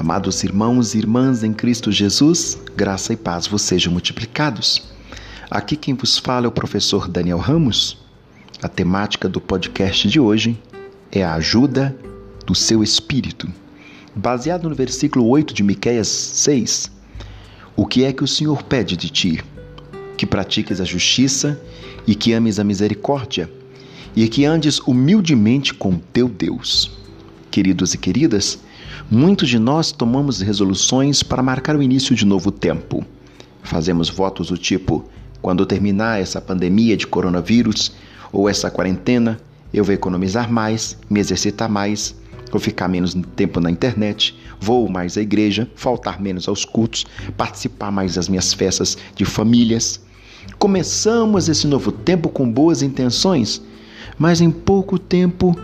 Amados irmãos e irmãs em Cristo Jesus, graça e paz vos sejam multiplicados. Aqui quem vos fala é o professor Daniel Ramos. A temática do podcast de hoje é a ajuda do seu espírito. Baseado no versículo 8 de Miqueias 6, o que é que o Senhor pede de ti? Que pratiques a justiça e que ames a misericórdia e que andes humildemente com teu Deus. Queridos e queridas, Muitos de nós tomamos resoluções para marcar o início de novo tempo. Fazemos votos do tipo: quando terminar essa pandemia de coronavírus ou essa quarentena, eu vou economizar mais, me exercitar mais, vou ficar menos tempo na internet, vou mais à igreja, faltar menos aos cultos, participar mais das minhas festas de famílias. Começamos esse novo tempo com boas intenções, mas em pouco tempo,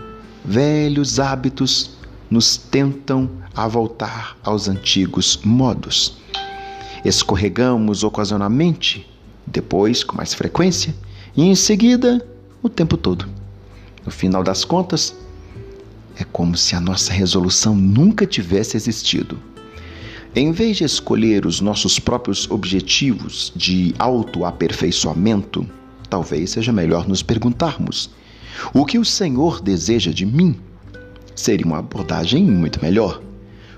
velhos hábitos nos tentam a voltar aos antigos modos. Escorregamos ocasionalmente, depois com mais frequência e em seguida o tempo todo. No final das contas, é como se a nossa resolução nunca tivesse existido. Em vez de escolher os nossos próprios objetivos de autoaperfeiçoamento, talvez seja melhor nos perguntarmos: o que o Senhor deseja de mim? Seria uma abordagem muito melhor.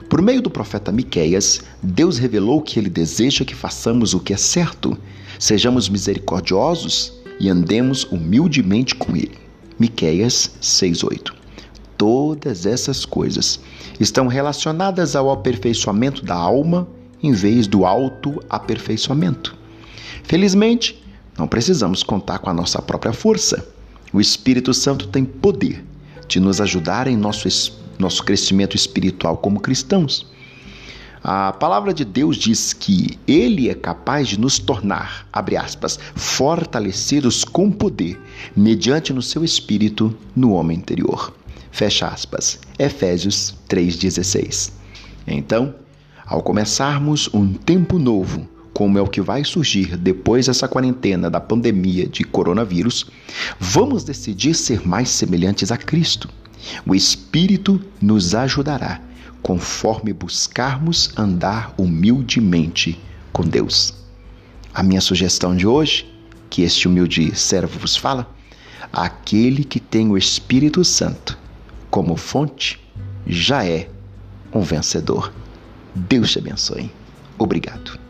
Por meio do profeta Miqueias, Deus revelou que ele deseja que façamos o que é certo, sejamos misericordiosos e andemos humildemente com ele. Miqueias 6:8. Todas essas coisas estão relacionadas ao aperfeiçoamento da alma em vez do autoaperfeiçoamento. Felizmente, não precisamos contar com a nossa própria força. O Espírito Santo tem poder de nos ajudar em nosso, nosso crescimento espiritual como cristãos. A palavra de Deus diz que Ele é capaz de nos tornar, abre aspas, fortalecidos com poder, mediante no seu espírito no homem interior. Fecha aspas. Efésios 3,16. Então, ao começarmos um tempo novo, como é o que vai surgir depois dessa quarentena da pandemia de coronavírus, vamos decidir ser mais semelhantes a Cristo. O Espírito nos ajudará conforme buscarmos andar humildemente com Deus. A minha sugestão de hoje, que este humilde servo vos fala, aquele que tem o Espírito Santo como fonte já é um vencedor. Deus te abençoe. Obrigado.